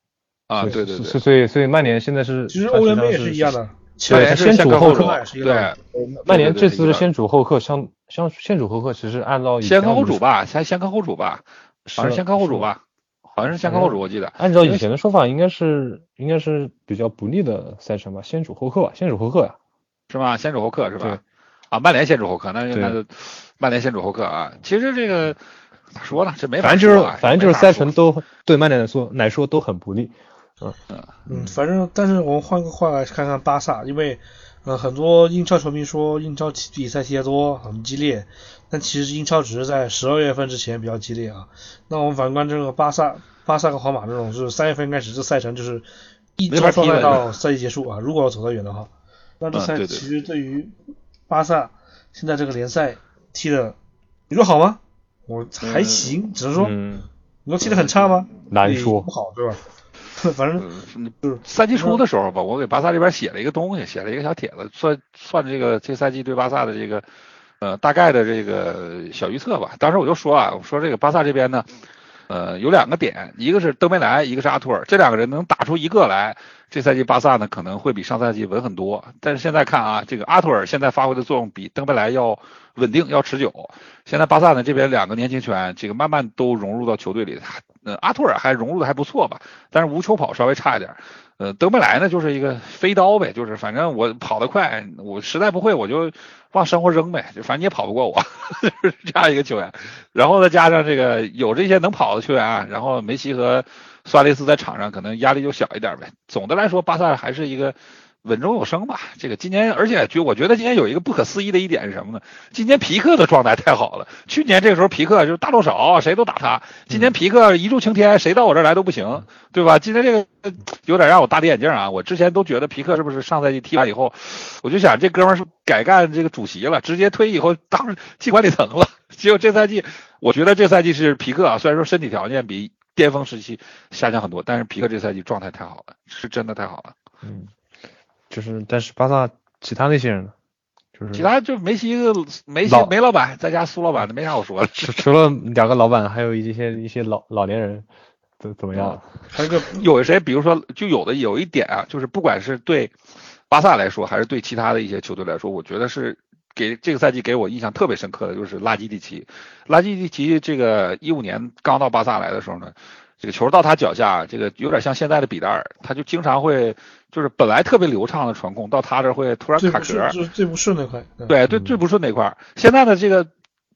啊，对对对，所以所以曼联现在是，其实欧联杯也是一样的。对，先主后客。对，曼联这次是先主后客，相相先主后客，其实按照先客后主吧，先先客后主吧，好像是先客后主吧，好像是先客后主，我记得。按照以前的说法，应该是应该是比较不利的赛程吧，先主后客吧，先主后客呀，是吧？先主后客是吧？啊，曼联先主后客，那就那就曼联先主后客啊。其实这个咋说呢？这没反正就是反正就是赛程都对曼联来说来说都很不利。嗯嗯反正但是我们换个话来看看巴萨，因为呃很多英超球迷说英超比赛踢得多很激烈，但其实英超只是在十二月份之前比较激烈啊。那我们反观这个巴萨，巴萨和皇马这种是三月份开始这赛程就是一直状态到赛季结束啊。如果走得远的话，那这赛其实对于巴萨现在这个联赛踢的，你说好吗？我还行，只能说你说踢得很差吗？难说，不好对吧？反正就是赛季初的时候吧，我给巴萨这边写了一个东西，写了一个小帖子，算算这个这赛季对巴萨的这个呃大概的这个小预测吧。当时我就说啊，我说这个巴萨这边呢，呃有两个点，一个是登贝莱，一个是阿图尔，这两个人能打出一个来，这赛季巴萨呢可能会比上赛季稳很多。但是现在看啊，这个阿图尔现在发挥的作用比登贝莱要稳定要持久。现在巴萨呢这边两个年轻球员，这个慢慢都融入到球队里。呃，阿图尔还融入的还不错吧，但是无球跑稍微差一点。呃，德布莱呢就是一个飞刀呗，就是反正我跑得快，我实在不会我就往生活扔呗，就反正你也跑不过我，就是这样一个球员。然后再加上这个有这些能跑的球员啊，然后梅西和苏亚雷斯在场上可能压力就小一点呗。总的来说，巴萨还是一个。稳中有升吧，这个今年，而且就我觉得今年有一个不可思议的一点是什么呢？今年皮克的状态太好了。去年这个时候皮克就是大剁手，谁都打他。今年皮克一柱擎天，谁到我这儿来都不行，对吧？今年这个有点让我大跌眼镜啊！我之前都觉得皮克是不是上赛季踢完以后，我就想这哥们儿是改干这个主席了，直接退役以后当季管理层了。结果这赛季，我觉得这赛季是皮克啊，虽然说身体条件比巅峰时期下降很多，但是皮克这赛季状态太好了，是真的太好了。嗯。就是，但是巴萨其他那些人呢？就是其他就梅西、梅西、梅老板再加苏老板的，没啥好说的。除除了两个老板，还有一些一些老老年人，怎怎么样？还有个有谁？比如说，就有的有一点啊，就是不管是对巴萨来说，还是对其他的一些球队来说，我觉得是给这个赛季给我印象特别深刻的就是拉基蒂奇。拉基蒂奇这个一五年刚到巴萨来的时候呢。这个球到他脚下，这个有点像现在的比达尔，他就经常会，就是本来特别流畅的传控，到他这会突然卡壳，就是最不顺那块。对对，最不顺那块。现在的这个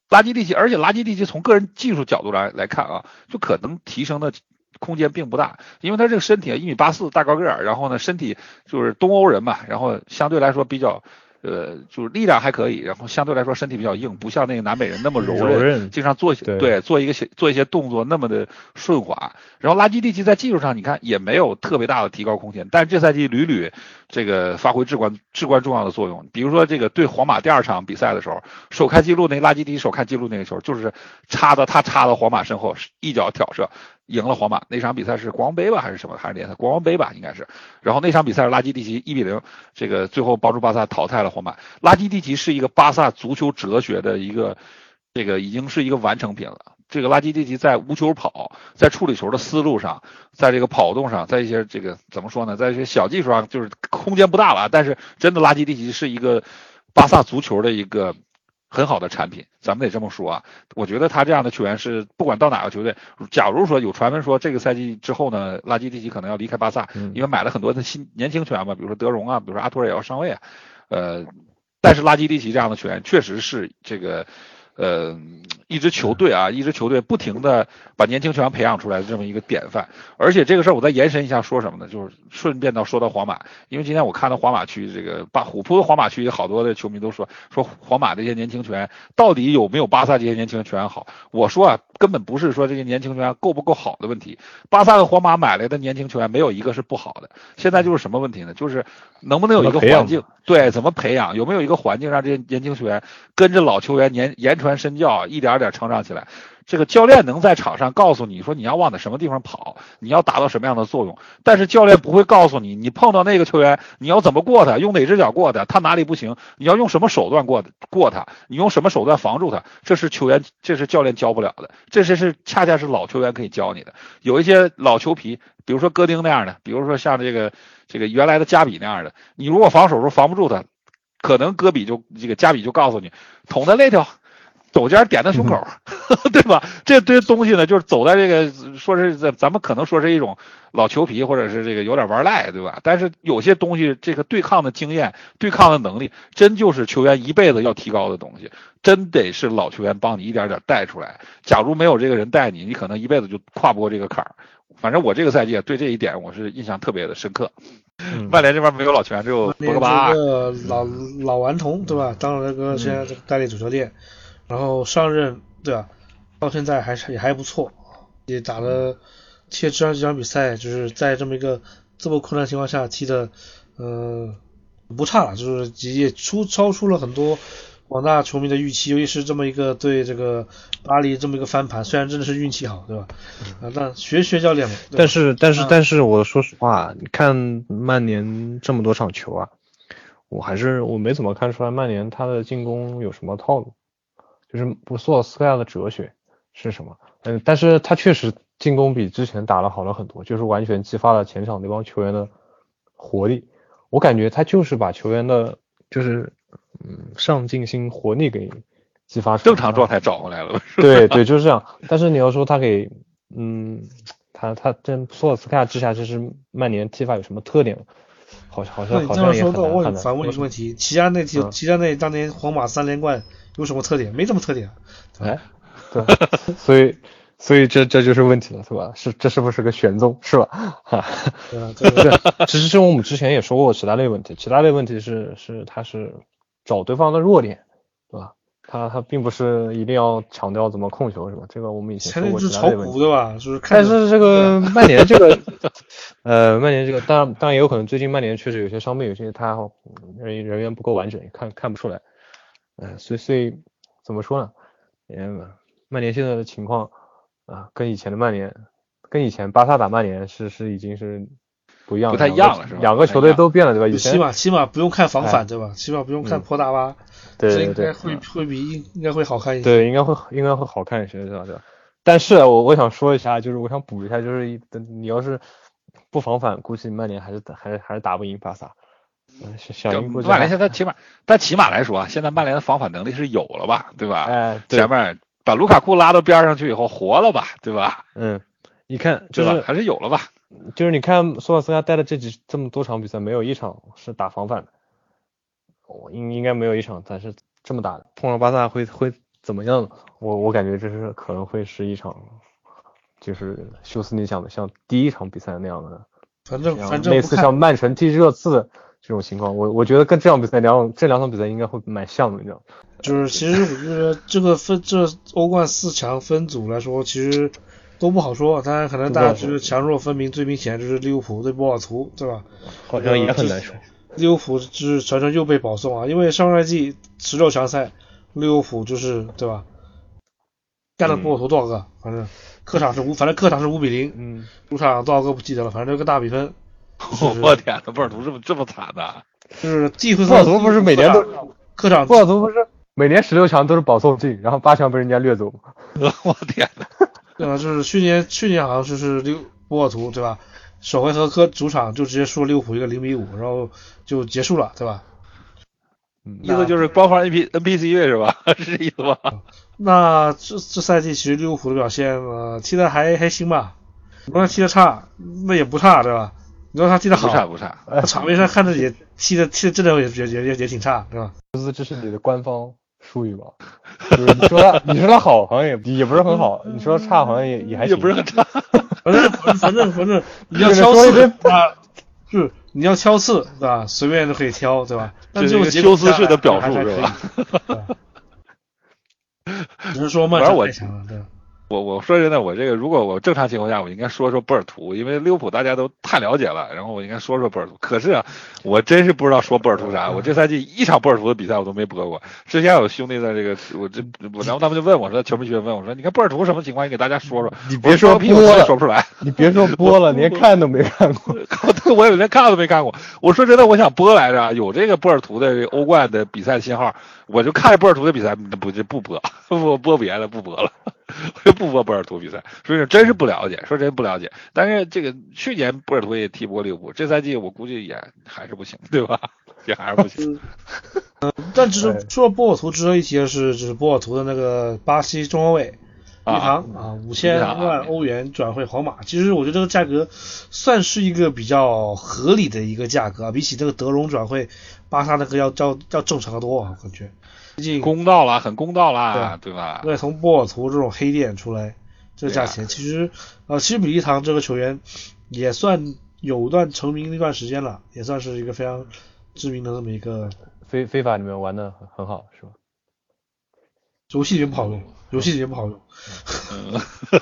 垃圾地基，而且垃圾地基从个人技术角度来来看啊，就可能提升的空间并不大，因为他这个身体一米八四大高个儿，然后呢身体就是东欧人嘛，然后相对来说比较。呃，就是力量还可以，然后相对来说身体比较硬，不像那个南美人那么柔韧，经常做对做一个做一些动作那么的顺滑。然后拉基蒂奇在技术上你看也没有特别大的提高空间，但是这赛季屡屡这个发挥至关至关重要的作用。比如说这个对皇马第二场比赛的时候，首开纪录那拉基蒂奇首开纪录那个球，就是插到他插到皇马身后一脚挑射。赢了皇马那场比赛是国王杯吧还是什么还是联赛国王杯吧应该是，然后那场比赛是拉基蒂奇一比零，这个最后帮助巴萨淘汰了皇马。拉基蒂奇是一个巴萨足球哲学的一个，这个已经是一个完成品了。这个拉基蒂奇在无球跑，在处理球的思路上，在这个跑动上，在一些这个怎么说呢，在一些小技术上就是空间不大了，但是真的拉基蒂奇是一个巴萨足球的一个。很好的产品，咱们得这么说啊。我觉得他这样的球员是不管到哪个球队，假如说有传闻说这个赛季之后呢，拉基蒂奇可能要离开巴萨，因为买了很多的新年轻球员嘛，比如说德容啊，比如说阿托尔也要上位啊，呃，但是拉基蒂奇这样的球员确实是这个。呃，一支球队啊，一支球队不停的把年轻球员培养出来的这么一个典范，而且这个事儿我再延伸一下说什么呢？就是顺便到说到皇马，因为今天我看到皇马区这个巴虎扑的皇马区好多的球迷都说说皇马这些年轻球员到底有没有巴萨这些年轻球员好？我说啊，根本不是说这些年轻球员够不够好的问题，巴萨和皇马买来的年轻球员没有一个是不好的，现在就是什么问题呢？就是能不能有一个环境？对，怎么培养？有没有一个环境让这些年轻球员跟着老球员言言传？身教一点点成长起来，这个教练能在场上告诉你说你要往哪什么地方跑，你要达到什么样的作用，但是教练不会告诉你，你碰到那个球员你要怎么过他，用哪只脚过他，他哪里不行，你要用什么手段过过他，你用什么手段防住他，这是球员，这是教练教不了的，这是是恰恰是老球员可以教你的。有一些老球皮，比如说戈丁那样的，比如说像这个这个原来的加比那样的，你如果防守时候防不住他，可能戈比就这个加比就告诉你捅他那条。走尖点他胸口，对吧？这堆东西呢，就是走在这个，说是咱咱们可能说是一种老球皮，或者是这个有点玩赖，对吧？但是有些东西，这个对抗的经验、对抗的能力，真就是球员一辈子要提高的东西，真得是老球员帮你一点点带出来。假如没有这个人带你，你可能一辈子就跨不过这个坎儿。反正我这个赛季对这一点我是印象特别的深刻。曼联这边没有老球员，只有博格巴，老老顽童，对吧？当了这个现在这个代理主教练。然后上任对吧？到现在还是也还不错，也打了踢了这样几场比赛，就是在这么一个这么困难情况下踢的，嗯，不差了，就是也出超出了很多广大球迷的预期，尤其是这么一个对这个巴黎这么一个翻盘，虽然真的是运气好，对吧？啊，但学学教练嘛。但是但是但是我说实话，你看曼联这么多场球啊，我还是我没怎么看出来曼联他的进攻有什么套路。就是不索斯克亚的哲学是什么？嗯，但是他确实进攻比之前打了好了很多，就是完全激发了前场那帮球员的活力。我感觉他就是把球员的，就是嗯上进心、活力给激发出正常状态找回来了。对对，就是这样。但是你要说他给，嗯，他他这索尔斯克亚之下，就是曼联踢法有什么特点？好像好像好像也很难问。反问一个问题：齐达内踢齐达内当年皇马三连冠。有什么特点？没什么特点。哎，对，所以，所以这这就是问题了，是吧？是这是不是个玄宗，是吧？哈，对对对。其实这我们之前也说过其他类问题，其他类问题是是他是找对方的弱点，对吧？他他并不是一定要强调怎么控球，是吧？这个我们以前说过其他类问题，对吧？就是。但是这个 曼联这个，呃，曼联这个，当然当然也有可能最近曼联确实有些伤病，有些他人人员不够完整，看看不出来。嗯，所以所以怎么说呢？嗯，曼联现在的情况啊，跟以前的曼联，跟以前巴萨打曼联是是已经是不一样，不太一样了，是吧？两个球队都变了，对吧？起码起码不用看防反，对吧？起码不用看破大巴，对对对，会会比应该会好看一些，对，应该会应该会好看一些，对吧？对吧？但是我我想说一下，就是我想补一下，就是你要是不防反，估计曼联还是还是还是打不赢巴萨。小曼联现在起码，但起码来说啊，现在曼联的防反能力是有了吧，对吧？哎，前面把卢卡库拉到边上去以后，活了吧，对吧？嗯，你看，就是还是有了吧？就是你看索尔斯克亚带的这几这么多场比赛，没有一场是打防反的，我应应该没有一场咱是这么打的。碰上巴萨会会怎么样？我我感觉这是可能会是一场，就是休斯尼想的像第一场比赛那样的，反正反正类似像曼城踢热刺。这种情况，我我觉得跟这场比赛两这两场比赛应该会蛮像的，你知道就是其实我觉得这个分这欧冠四强分组来说，其实都不好说。当然可能大家就是强弱分明，最明显就是利物浦对波尔图，对吧？好像也很难说。利物浦就是传传又被保送啊，因为上赛季十六强赛利物浦就是对吧？干了波尔图多少个？反正客场是五，反正客场是五比零。嗯。主场多少个不记得了，反正就个大比分。我天呐，波尔图这么这么惨的？就是季后赛，波尔图不是每年都客场，波尔图不是每年十六强都是保送进，然后八强被人家掠走。我天呐，对吧？就是去年去年好像就是六波尔图对吧？首回合客主场就直接输了利物浦一个零比五，然后就结束了，对吧？意思就是官方 N P N P C 位是吧？是这意思吧？那这这赛季其实利物浦的表现呃踢的还还行吧？不能踢的差，那也不差，对吧？你说他踢得好，不差不差。他场面上看着也踢的 踢的质量也也也也也挺差，对吧？这这是你的官方术语吧？就是你说他，你说他好，好像也也不是很好；你说他差，好像也也还行。也不是很差。反正反正反正你要挑刺啊，就是你要挑刺，对吧？随便都可以挑，对吧？这是一个修斯式的表述，是吧？只是说曼城太强了，对。我我说真的，我这个如果我正常情况下，我应该说说波尔图，因为利物浦大家都太了解了，然后我应该说说波尔图。可是啊，我真是不知道说波尔图啥。我这赛季一场波尔图的比赛我都没播过。之前有兄弟在这个，我这我然后他们就问我说，球迷群问我说，你看波尔图什么情况？你给大家说说。你别说播了，说不出来。你别说播了，连看都没看过。对，我也连看都没看过。我说真的，我想播来着，有这个波尔图的欧冠的比赛信号，我就看波尔图的比赛，不就不播，不播别的，不播了。我就不播波尔图比赛，所以真是不了解，说真不了解。但是这个去年波尔图也踢不过利物浦，这赛季我估计也还是不行，对吧？也还是不行。嗯，但只是说波尔图值得一提的是，就是波尔图的那个巴西中后卫伊唐啊，五千万欧元转会皇马。其实我觉得这个价格算是一个比较合理的一个价格啊，比起这个德容转会巴萨那个要要要正常的多，我感觉。公道了，很公道啦，对吧？对，从波尔图这种黑店出来，这个价钱其实，呃，其实比利唐这个球员也算有段成名的一段时间了，也算是一个非常知名的这么一个非非法里面玩的很很好，是吧？游戏里面不好用，游戏里面不好用，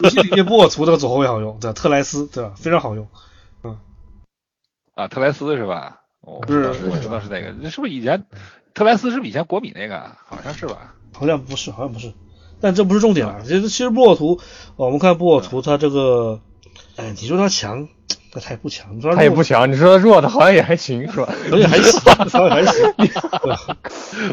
游戏里面波尔图这个左后卫好用，对特莱斯对吧？非常好用，嗯，啊，特莱斯是吧？哦，不是，我知道是哪个，那是不是以前？特莱斯是不是以前国米那个？好像是吧？好像不是，好像不是。但这不是重点啊。其实，其实波尔图，我们看布尔图，他这个，哎，你说他强，那他也不强。他也不强。你说他弱，他好像也还行，是吧？好像还行，好像还行。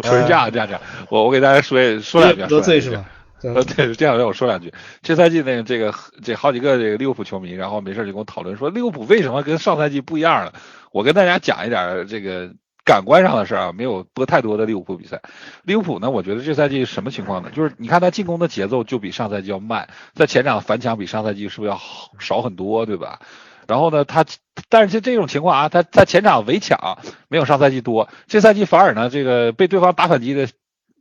不是这样，这样，这样。我我给大家说说两句。得罪是吧？呃，对，这样让我说两句。这赛季那个这个这好几个这个利物浦球迷，然后没事就跟我讨论说，利物浦为什么跟上赛季不一样了？我跟大家讲一点这个。感官上的事儿啊，没有播太多的利物浦比赛。利物浦呢，我觉得这赛季什么情况呢？就是你看他进攻的节奏就比上赛季要慢，在前场反抢比上赛季是不是要少很多，对吧？然后呢，他但是就这种情况啊，他在前场围抢没有上赛季多，这赛季反而呢，这个被对方打反击的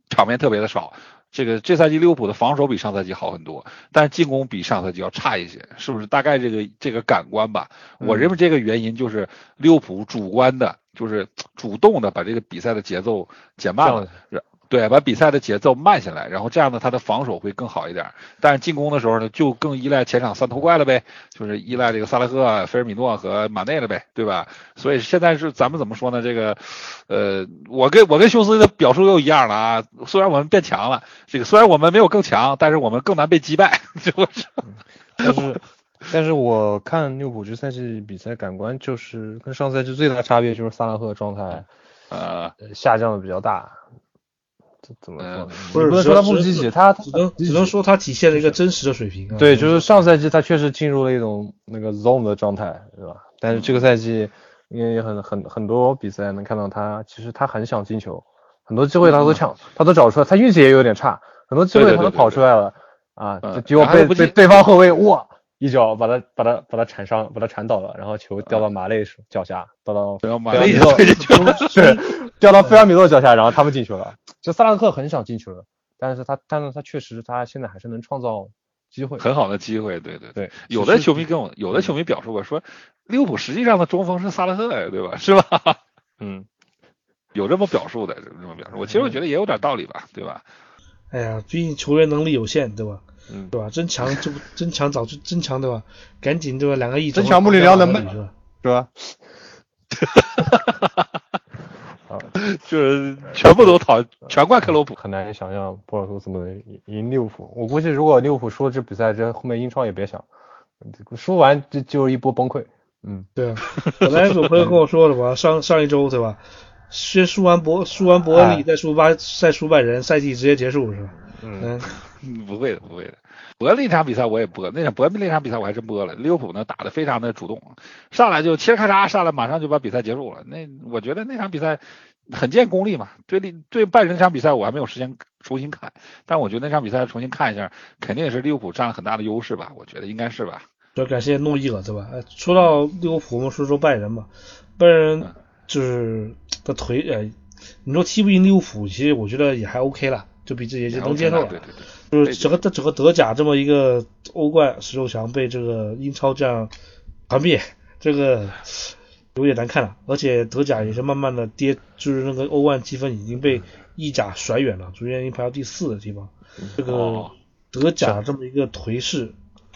场面特别的少。这个这赛季利物浦的防守比上赛季好很多，但是进攻比上赛季要差一些，是不是？大概这个这个感官吧，我认为这个原因就是利物浦主观的，就是主动的把这个比赛的节奏减慢了。对，把比赛的节奏慢下来，然后这样呢，他的防守会更好一点。但是进攻的时候呢，就更依赖前场三头怪了呗，就是依赖这个萨拉赫、菲尔米诺和马内了呗，对吧？所以现在是咱们怎么说呢？这个，呃，我跟我跟休斯的表述又一样了啊。虽然我们变强了，这个虽然我们没有更强，但是我们更难被击败，是不是？但是，但是我看利物浦这赛季比赛感官就是跟上赛季最大差别就是萨拉赫状态呃下降的比较大。怎么说？不是说他不积极，他只能只能说他体现了一个真实的水平。对，就是上赛季他确实进入了一种那个 zone 的状态，是吧？但是这个赛季，因为很很很多比赛能看到他，其实他很想进球，很多机会他都抢，他都找出来，他运气也有点差，很多机会他都跑出来了啊，结果被被对方后卫哇一脚把他把他把他铲伤，把他铲倒了，然后球掉到马内脚下，掉到掉到马内 对，掉到菲尔米诺脚下，然后他们进球了。就萨拉赫很想进球的，但是他，但是他确实，他现在还是能创造机会，很好的机会，对对对。有的球迷跟我，有的球迷表述过，说利物浦实际上的中锋是萨拉赫呀，对吧？是吧？嗯，有这么表述的，这么表述。我其实我觉得也有点道理吧，对吧？哎呀，毕竟球员能力有限，对吧？嗯，对吧？增强这不增强，早就增强，对吧？赶紧对吧？两个亿，增强穆里尼奥能卖是吧？是吧？哈哈哈。就是全部都讨，全怪克洛普，很难想象波尔图怎么赢利物浦。我估计如果利物浦输了这比赛，这后面英超也别想，输完就就一波崩溃。嗯，对啊。本来有朋友跟我说了嘛，上上一周对吧？先输完博输完伯恩利，再输巴再输拜仁，赛季直接结束是吧？嗯，不会的，不会的。伯恩利那场比赛我也播，那场伯恩利那场比赛我还真播了。利物浦呢打得非常的主动，上来就切咔嚓上来，马上就把比赛结束了。那我觉得那场比赛。很见功力嘛，对利对拜仁那场比赛我还没有时间重新看，但我觉得那场比赛重新看一下，肯定也是利物浦占了很大的优势吧，我觉得应该是吧。要感谢诺伊了，对吧？哎，说到利物浦，我们说说拜仁吧。拜仁就是的腿，呃，你说踢不赢利物浦，其实我觉得也还 OK 了，就比这也就能接受了。对对对，就是整个整个德甲这么一个欧冠十六强被这个英超这样团灭，这个有点难看了。而且德甲也是慢慢的跌，就是那个欧冠积分已经被意甲甩远了，逐渐已经排到第四的地方。这个德甲这么一个颓势。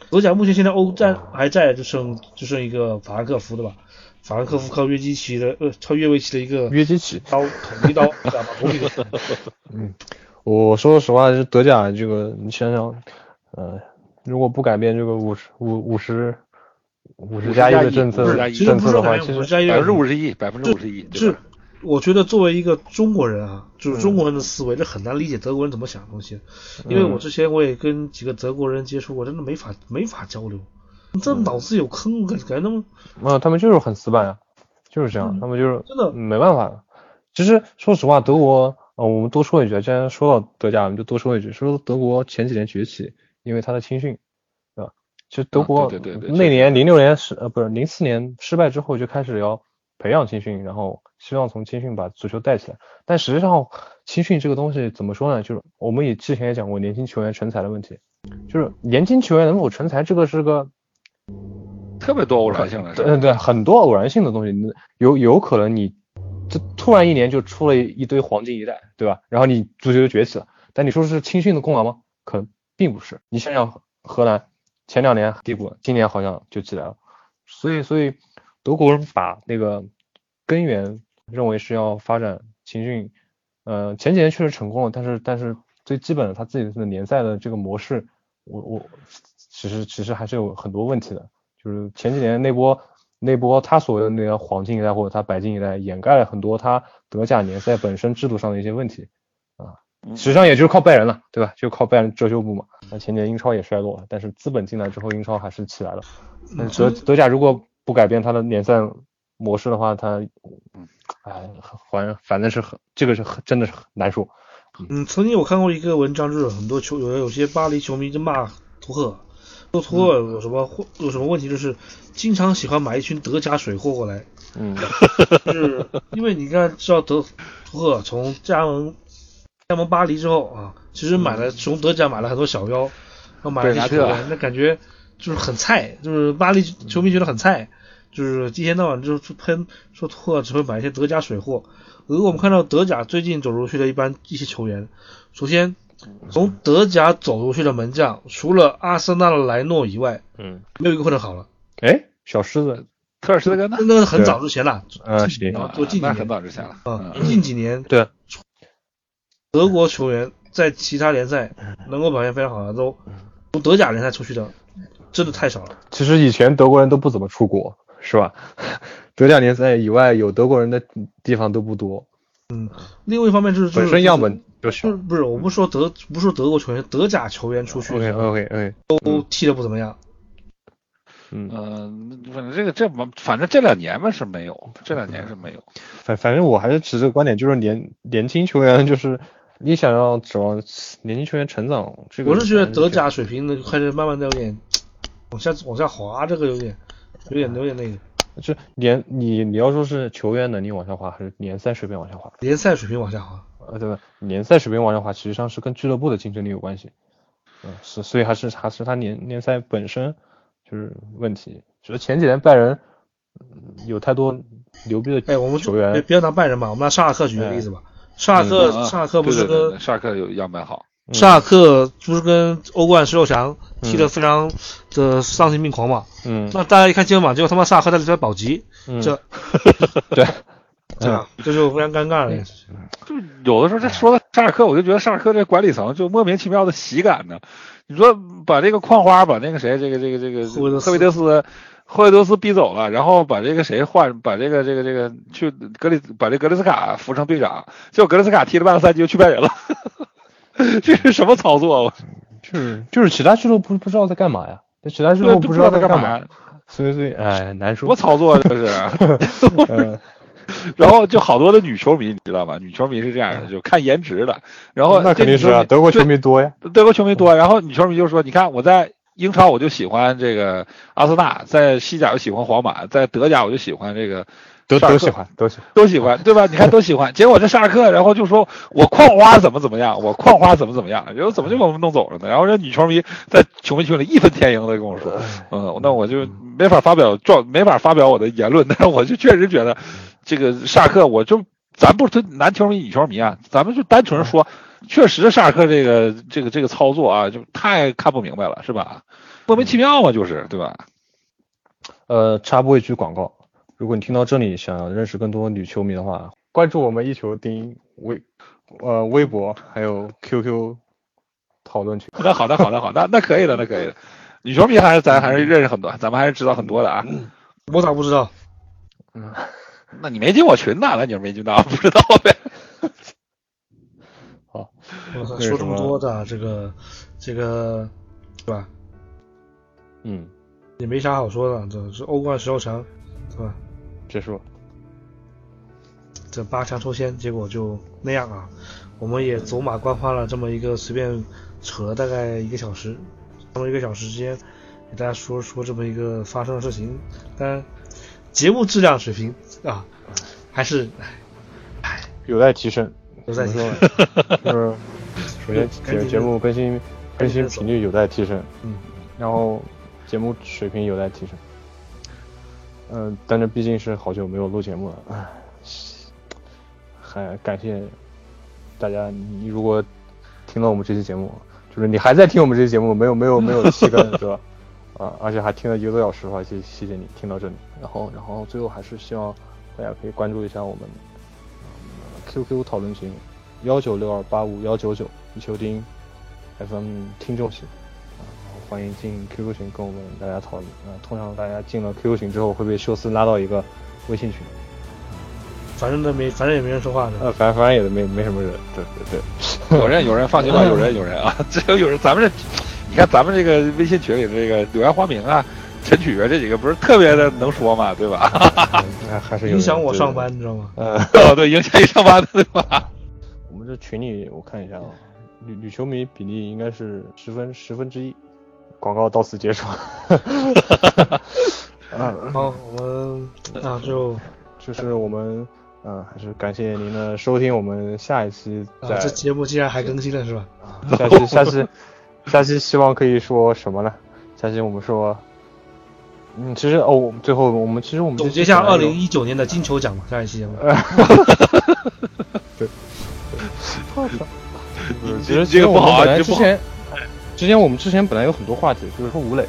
德甲目前现在欧战还在，就剩就剩一个法兰克福的吧。法兰克福靠约基奇的呃，靠约维奇的一个约基奇刀捅一刀，知道吧？嗯，我说实话，就德甲这个，你想想，呃，如果不改变这个五十五五十五十加一的政策政策的话，其实百分之五十一，百分之五十一，是。我觉得作为一个中国人啊，就是中国人的思维，这很难理解德国人怎么想的东西。因为我之前我也跟几个德国人接触过，真的没法没法交流。这脑子有坑，感觉那么……啊，他们就是很死板啊，就是这样，他们就是真的没办法。其实说实话，德国，呃，我们多说一句，既然说到德甲，我们就多说一句，说德国前几年崛起，因为他的青训，对吧？其实德国那年零六年失，呃，不是零四年失败之后就开始要培养青训，然后。希望从青训把足球带起来，但实际上青训这个东西怎么说呢？就是我们也之前也讲过年轻球员成才的问题，就是年轻球员能否成才，这个是个特别多偶然性的，嗯对，很多偶然性的东西，有有可能你这突然一年就出了一堆黄金一代，对吧？然后你足球就崛起了，但你说是青训的功劳吗？可能并不是。你想想荷兰前两年低谷，今年好像就起来了，所以所以德国人把那个根源。认为是要发展青训，呃，前几年确实成功了，但是但是最基本的他自己的联赛的这个模式，我我其实其实还是有很多问题的，就是前几年那波那波他所谓的那个黄金一代或者他白金一代，掩盖了很多他德甲联赛本身制度上的一些问题啊，实际上也就是靠拜仁了，对吧？就靠拜仁遮羞布嘛。那前年英超也衰落了，但是资本进来之后，英超还是起来了。德德甲如果不改变他的联赛模式的话，他。哎，反反正是很这个是很真的是很难说。嗯，曾经我看过一个文章，就是很多球有有些巴黎球迷就骂图赫，说托尔有什么有什么问题，就是经常喜欢买一群德甲水货过来。嗯，就是因为你看知道德托尔从加盟加盟巴黎之后啊，其实买了从德甲买了很多小妖，然后买了一些球员，那感觉就是很菜，就是巴黎球迷觉得很菜。就是一天到晚就是喷说托尔只会买一些德甲水货，而我们看到德甲最近走出去的一般一些球员，首先从德甲走出去的门将，除了阿森纳的莱诺以外，嗯，没有一个混得好了。哎，小狮子，特尔施特根呢？那个很早之前了，嗯，行，做近几年很早之前了，嗯，近几年对，德国球员在其他联赛能够表现非常好的都从德甲联赛出去的，真的太少了。其实以前德国人都不怎么出国。是吧？德甲联赛以外有德国人的地方都不多。嗯，另外一方面就是本身样本就是，不是，我不说德，不说德国球员，德甲球员出去，OK OK OK，都踢的不怎么样。嗯，反正这个这反正这两年嘛是没有，这两年是没有。反反正我还是持这个观点，就是年年轻球员就是你想要指望年轻球员成长，这个我是觉得德甲水平呢开始慢慢的有点往下往下滑，这个有点。有点有点那个，就联你你要说是球员能力往下滑，还是联赛水平往下滑？联赛水平往下滑，呃对吧？联赛水平往下滑，实际上是跟俱乐部的竞争力有关系。嗯，是，所以还是还是他联联赛本身就是问题。就是前几年拜仁有太多牛逼的哎，我们球员，不要拿拜仁吧，我们拿沙尔克举个例子吧。沙尔克沙尔克不是跟沙尔克有样板好。沙尔克不是跟欧冠十六强踢得非常的丧心病狂嘛？嗯，那大家一看肩膀，结果他妈沙尔克在里边保级，这，对，对吧？这就非常尴尬了。就有的时候这说到沙尔克，我就觉得沙尔克这管理层就莫名其妙的喜感呢。你说把这个矿花，把那个谁，这个这个这个赫维德斯，赫维德斯逼走了，然后把这个谁换，把这个这个这个去格里，把这格里斯卡扶成队长，结果格里斯卡踢了半个赛季就去拜仁了。这是什么操作？就是就是其他俱乐部不知道在干嘛呀？那其他俱乐部不知道在干嘛，所以所以哎难说。什么操作这是？然后就好多的女球迷，你知道吗？女球迷是这样的，就看颜值的。然后那肯定是啊，德国球迷多呀，德国球迷多。然后女球迷就说：“你看我在英超我就喜欢这个阿森纳，在西甲我喜欢皇马，在德甲我就喜欢这个。都都喜欢，都喜都喜欢，对吧？你看都喜欢，结果这沙尔克，然后就说我矿花怎么怎么样，我矿花怎么怎么样，然后怎么就把我们弄走了呢？然后这女球迷在球迷群里义愤填膺的跟我说，嗯，那我就没法发表状，没法发表我的言论。但是我就确实觉得，这个沙尔克，我就咱不是男球迷、女球迷啊，咱们就单纯说，确实沙尔克这个这个这个操作啊，就太看不明白了，是吧？莫名其妙嘛，就是对吧？呃，插播一句广告。如果你听到这里，想认识更多女球迷的话，关注我们一球丁微呃微博还有 QQ 讨论群。那好的好的好的，那可以的那可以的。女球迷还是咱还是认识很多，咱们还是知道很多的啊。我咋不知道？嗯，那你没进我群呢？那你是没进到，不知道呗。好，说这么多的这个这个对吧？嗯，也没啥好说的，这是欧冠十六强，对吧？结束，这八强抽签结果就那样啊！我们也走马观花了这么一个随便扯了大概一个小时，这么一个小时之间给大家说说这么一个发生的事情。当然，节目质量水平啊，还是唉有待提升。有待提升。就是首先节节目更新更新频率有待提升，嗯，然后节目水平有待提升。嗯，但是毕竟是好久没有录节目了，唉，还感谢大家。你如果听了我们这期节目，就是你还在听我们这期节目，没有没有没有弃更 是吧？啊，而且还听了一个多小时的话，谢谢谢你听到这里。然后然后最后还是希望大家可以关注一下我们 QQ 讨论群幺九六二八五幺九九一球丁 FM 听众群。欢迎进 QQ 群跟我们大家讨论。啊，通常大家进了 QQ 群之后会被秀斯拉到一个微信群。反正都没，反正也没人说话的。呃，反正反正也没没什么人。对对对，有人有人放心吧，有人有人啊，只要有人，咱们这，你看咱们这个微信群里的这个柳暗花明啊、陈曲啊这几个不是特别的能说嘛，对吧？还是影响我上班，你知道吗？呃，哦对，影响你上班的对吧？我们这群里我看一下啊，女女球迷比例应该是十分十分之一。广告到此结束。啊，好，我们那就就是我们，嗯，还是感谢您的收听。我们下一期在这节目竟然还更新了是吧？下期下期下期希望可以说什么呢？下期我们说，嗯，其实哦，最后我们其实我们总结一下二零一九年的金球奖嘛，下一期节目。对。其实这个不好，之前。之前我们之前本来有很多话题，比如说吴磊，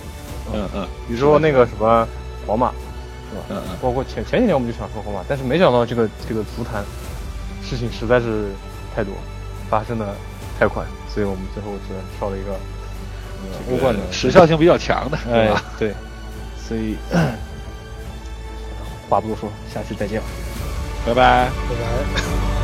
嗯嗯，比如说那个什么皇马，是吧？嗯嗯，包括前前几年我们就想说皇马，但是没想到这个这个足坛事情实在是太多，发生的太快，所以我们最后只能挑了一个欧冠的。时效性比较强的，哎，对，所以 话不多说，下期再见。吧，拜拜，拜拜。